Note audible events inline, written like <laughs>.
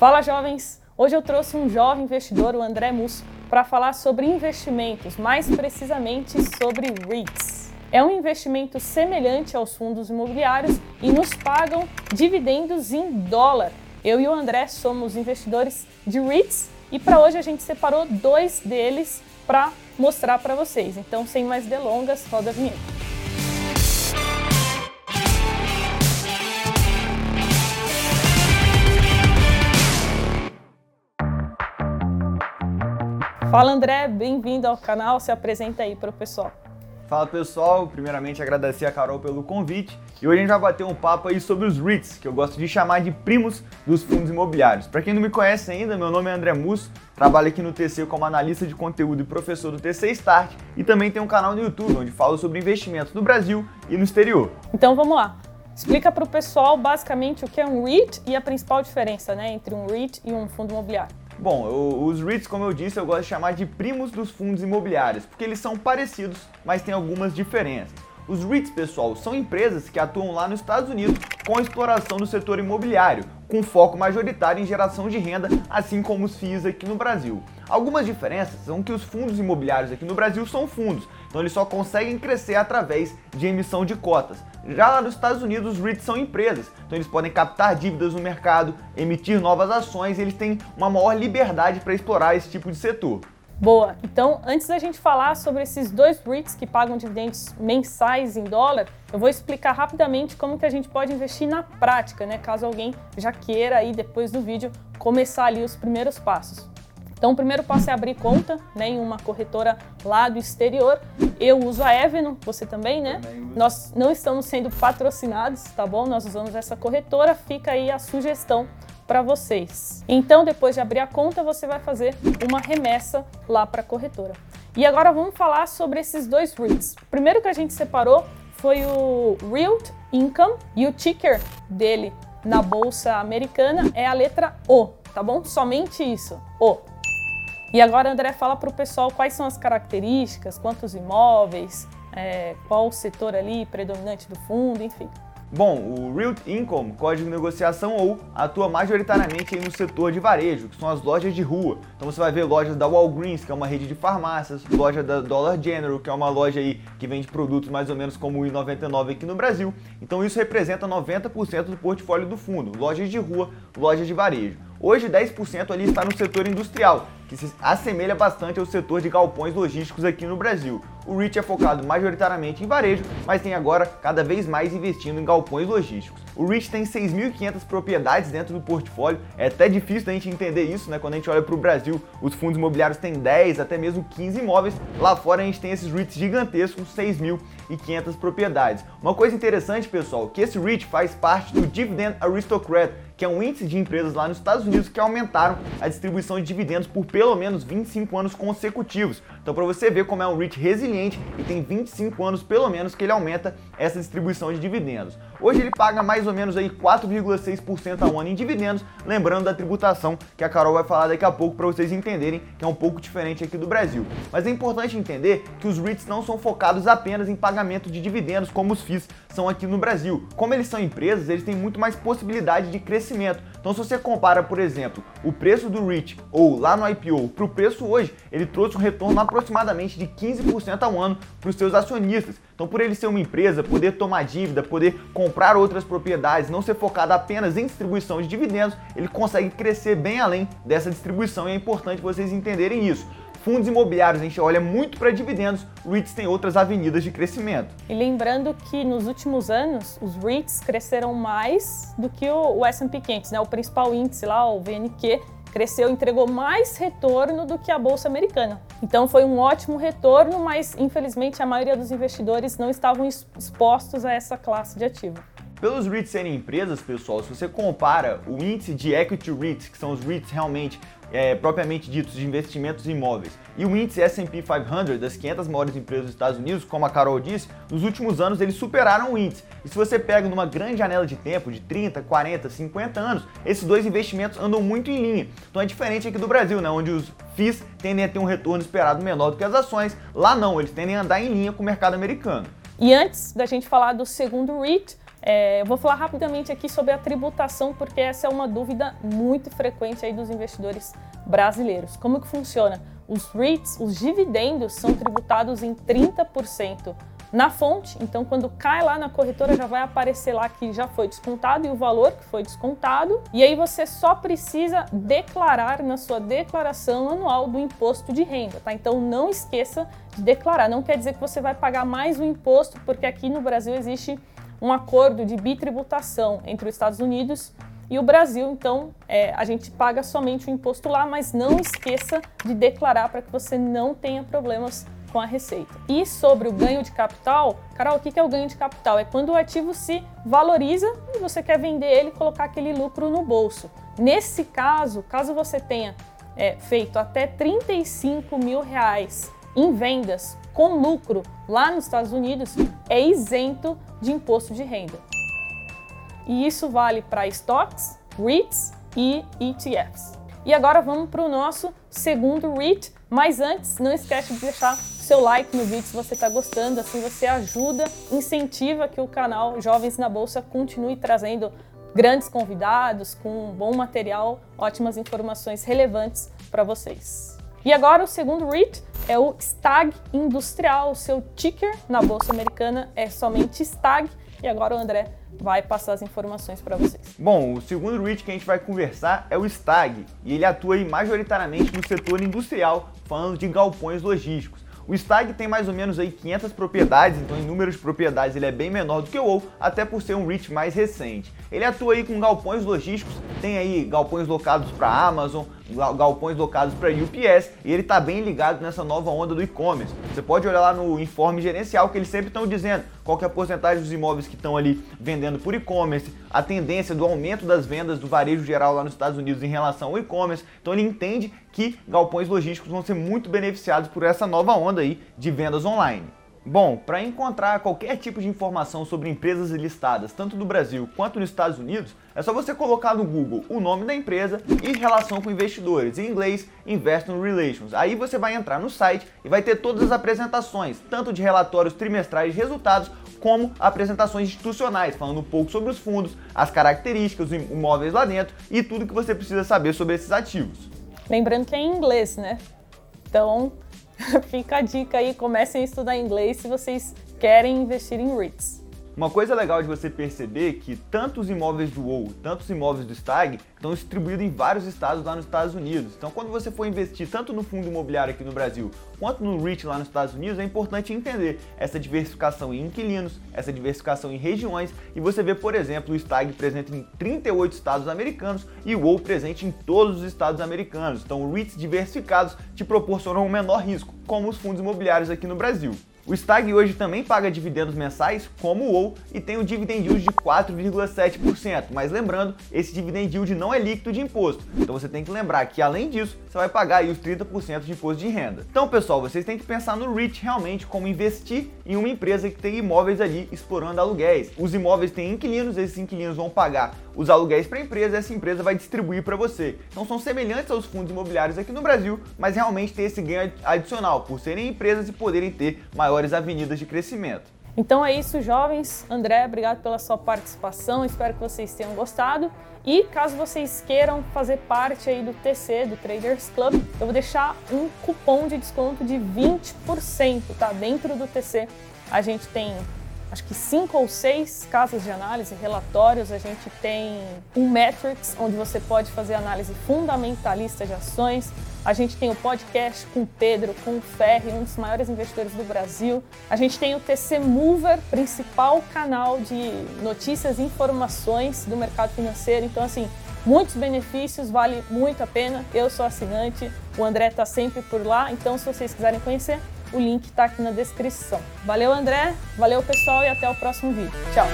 Fala jovens! Hoje eu trouxe um jovem investidor, o André Musso, para falar sobre investimentos, mais precisamente sobre REITs. É um investimento semelhante aos fundos imobiliários e nos pagam dividendos em dólar. Eu e o André somos investidores de REITs e para hoje a gente separou dois deles para mostrar para vocês. Então, sem mais delongas, roda a vinheta. Fala André, bem-vindo ao canal, se apresenta aí para o pessoal. Fala pessoal, primeiramente agradecer a Carol pelo convite e hoje a gente vai bater um papo aí sobre os REITs, que eu gosto de chamar de primos dos fundos imobiliários. Para quem não me conhece ainda, meu nome é André Musso, trabalho aqui no TC como analista de conteúdo e professor do TC Start e também tenho um canal no YouTube onde falo sobre investimentos no Brasil e no exterior. Então vamos lá. Explica para o pessoal basicamente o que é um REIT e a principal diferença né, entre um REIT e um fundo imobiliário. Bom, os REITs, como eu disse, eu gosto de chamar de primos dos fundos imobiliários, porque eles são parecidos, mas têm algumas diferenças. Os REITs, pessoal, são empresas que atuam lá nos Estados Unidos com a exploração do setor imobiliário, com foco majoritário em geração de renda, assim como os FIIs aqui no Brasil. Algumas diferenças são que os fundos imobiliários aqui no Brasil são fundos, então eles só conseguem crescer através de emissão de cotas. Já lá nos Estados Unidos, os REITs são empresas, então eles podem captar dívidas no mercado, emitir novas ações e eles têm uma maior liberdade para explorar esse tipo de setor. Boa. Então, antes da gente falar sobre esses dois REITs que pagam dividendos mensais em dólar, eu vou explicar rapidamente como que a gente pode investir na prática, né? Caso alguém já queira aí depois do vídeo começar ali os primeiros passos. Então, o primeiro passo é abrir conta né, em uma corretora lá do exterior. Eu uso a Eveno, você também, né? Também Nós não estamos sendo patrocinados, tá bom? Nós usamos essa corretora, fica aí a sugestão para vocês. Então, depois de abrir a conta, você vai fazer uma remessa lá para a corretora. E agora vamos falar sobre esses dois REITs. O primeiro que a gente separou foi o Real Income e o ticker dele na bolsa americana é a letra O, tá bom? Somente isso, O. E agora, André, fala para o pessoal quais são as características, quantos imóveis, é, qual o setor ali predominante do fundo, enfim. Bom, o Real Income, código de negociação ou, atua majoritariamente no setor de varejo, que são as lojas de rua. Então você vai ver lojas da Walgreens, que é uma rede de farmácias, loja da Dollar General, que é uma loja aí que vende produtos mais ou menos como o I99 aqui no Brasil. Então isso representa 90% do portfólio do fundo, lojas de rua, lojas de varejo. Hoje 10% ali está no setor industrial, que se assemelha bastante ao setor de galpões logísticos aqui no Brasil. O REIT é focado majoritariamente em varejo, mas tem agora cada vez mais investindo em galpões logísticos. O REIT tem 6.500 propriedades dentro do portfólio, é até difícil da gente entender isso, né? Quando a gente olha para o Brasil, os fundos imobiliários têm 10, até mesmo 15 imóveis, lá fora a gente tem esses REITs gigantescos, 6.500 propriedades. Uma coisa interessante, pessoal, que esse REIT faz parte do Dividend Aristocrat, que é um índice de empresas lá nos Estados Unidos que aumentaram a distribuição de dividendos por pelo menos 25 anos consecutivos. Então, para você ver como é um REIT resiliente e tem 25 anos pelo menos que ele aumenta essa distribuição de dividendos. Hoje ele paga mais ou menos aí 4,6% ao ano em dividendos, lembrando da tributação que a Carol vai falar daqui a pouco para vocês entenderem que é um pouco diferente aqui do Brasil. Mas é importante entender que os REITs não são focados apenas em pagamento de dividendos como os FIIs são aqui no Brasil. Como eles são empresas, eles têm muito mais possibilidade de crescimento. Então, se você compara, por exemplo, o preço do REIT ou lá no IPO para o preço hoje, ele trouxe um retorno aproximadamente de 15% ao ano para os seus acionistas. Então, por ele ser uma empresa, poder tomar dívida, poder comprar outras propriedades, não ser focado apenas em distribuição de dividendos, ele consegue crescer bem além dessa distribuição e é importante vocês entenderem isso fundos imobiliários, a gente olha muito para dividendos, REITs têm outras avenidas de crescimento. E lembrando que nos últimos anos, os REITs cresceram mais do que o, S&P 500, né? o principal índice lá, o VNQ, cresceu, entregou mais retorno do que a bolsa americana. Então foi um ótimo retorno, mas infelizmente a maioria dos investidores não estavam expostos a essa classe de ativo. Pelos REITs serem empresas, pessoal, se você compara o índice de equity REITs, que são os REITs realmente é, propriamente ditos de investimentos imóveis, e o índice S&P 500 das 500 maiores empresas dos Estados Unidos, como a Carol disse, nos últimos anos eles superaram o índice. E se você pega numa grande janela de tempo, de 30, 40, 50 anos, esses dois investimentos andam muito em linha. Então é diferente aqui do Brasil, né, onde os FIIs tendem a ter um retorno esperado menor do que as ações. Lá não, eles tendem a andar em linha com o mercado americano. E antes da gente falar do segundo REIT, É, eu vou falar rapidamente aqui sobre a tributação, porque essa é uma dúvida muito frequente aí dos investidores brasileiros. Como que funciona? Os REITs, os dividendos, são tributados em 30% na fonte, então quando cai lá na corretora já vai aparecer lá que já foi descontado e o valor que foi descontado, e aí você só precisa declarar na sua declaração anual do imposto de renda, tá? Então não esqueça de declarar, não quer dizer que você vai pagar mais o imposto, porque aqui no Brasil existe um acordo de bitributação entre os Estados Unidos e o Brasil, então, é, a gente paga somente o imposto lá, mas não esqueça de declarar para que você não tenha problemas com a receita. E sobre o ganho de capital, Carol, o que é o ganho de capital? É quando o ativo se valoriza e você quer vender ele e colocar aquele lucro no bolso. Nesse caso, caso você tenha é, feito até 35 mil reais em vendas com lucro lá nos Estados Unidos, é isento de imposto de renda. E isso vale para stocks, REITs e ETFs. E agora vamos para o nosso segundo REIT, mas antes não esquece de deixar seu like no vídeo se você está gostando, assim você ajuda, incentiva que o canal Jovens na Bolsa continue trazendo grandes convidados com bom material, ótimas informações relevantes para vocês. E agora o segundo REIT é o STAG Industrial. O seu ticker na Bolsa Americana é somente STAG. E agora o André vai passar as informações para vocês. Bom, o segundo REIT que a gente vai conversar é o STAG. E ele atua majoritariamente no setor industrial, falando de galpões logísticos. O Stag tem mais ou menos aí 500 propriedades, então em número de propriedades ele é bem menor do que o WoW, até por ser um REIT mais recente. Ele atua aí com galpões logísticos, tem aí galpões locados para Amazon, galpões locados para UPS, e ele está bem ligado nessa nova onda do e-commerce. Você pode olhar lá no informe gerencial que eles sempre estão dizendo qual é a porcentagem dos imóveis que estão ali vendendo por e-commerce, a tendência do aumento das vendas do varejo geral lá nos Estados Unidos em relação ao e-commerce. Então ele entende que galpões logísticos vão ser muito beneficiados por essa nova onda aí de vendas online. Bom, para encontrar qualquer tipo de informação sobre empresas listadas, tanto no Brasil quanto nos Estados Unidos, é só você colocar no Google o nome da empresa e relação com investidores, em inglês, Investment Relations. Aí você vai entrar no site e vai ter todas as apresentações, tanto de relatórios trimestrais de resultados, como apresentações institucionais, falando um pouco sobre os fundos, as características, os imóveis lá dentro e tudo que você precisa saber sobre esses ativos. Lembrando que é em inglês, né? Então, <laughs> fica a dica aí, comecem a estudar inglês se vocês querem investir em REITs. Uma coisa legal de você perceber que tanto os imóveis do WoW, tanto os imóveis do Stag estão distribuídos em vários estados lá nos Estados Unidos. Então, quando você for investir tanto no fundo imobiliário aqui no Brasil quanto no REIT lá nos Estados Unidos, é importante entender essa diversificação em inquilinos, essa diversificação em regiões e você vê, por exemplo, o Stag presente em 38 estados americanos e o WoW presente em todos os estados americanos. Então, REITs diversificados te proporcionam um menor risco, como os fundos imobiliários aqui no Brasil. O Stag hoje também paga dividendos mensais, como o WoW, e tem o dividend yield de 4,7%. Mas lembrando, esse dividend yield não é líquido de imposto. Então você tem que lembrar que além disso, você vai pagar aí os 30% de imposto de renda. Então, pessoal, vocês têm que pensar no REIT realmente como investir em uma empresa que tem imóveis ali explorando aluguéis. Os imóveis têm inquilinos, esses inquilinos vão pagar os aluguéis para a empresa, essa empresa vai distribuir para você. Então são semelhantes aos fundos imobiliários aqui no Brasil, mas realmente tem esse ganho adicional por serem empresas e poderem ter maiores avenidas de crescimento. Então é isso, jovens. André, obrigado pela sua participação. Espero que vocês tenham gostado. E caso vocês queiram fazer parte aí do TC, do Traders Club, eu vou deixar um cupom de desconto de 20%, tá? Dentro do TC a gente tem acho que cinco ou seis casas de análise, relatórios. A gente tem um Metrics, onde você pode fazer análise fundamentalista de ações. A gente tem o podcast com o Pedro, com o Ferri, um dos maiores investidores do Brasil. A gente tem o TC Mover, principal canal de notícias e informações do mercado financeiro. Então, assim, muitos benefícios, vale muito a pena. Eu sou assinante, o André está sempre por lá. Então, se vocês quiserem conhecer, o link está aqui na descrição. Valeu, André. Valeu, pessoal, e até o próximo vídeo. Tchau.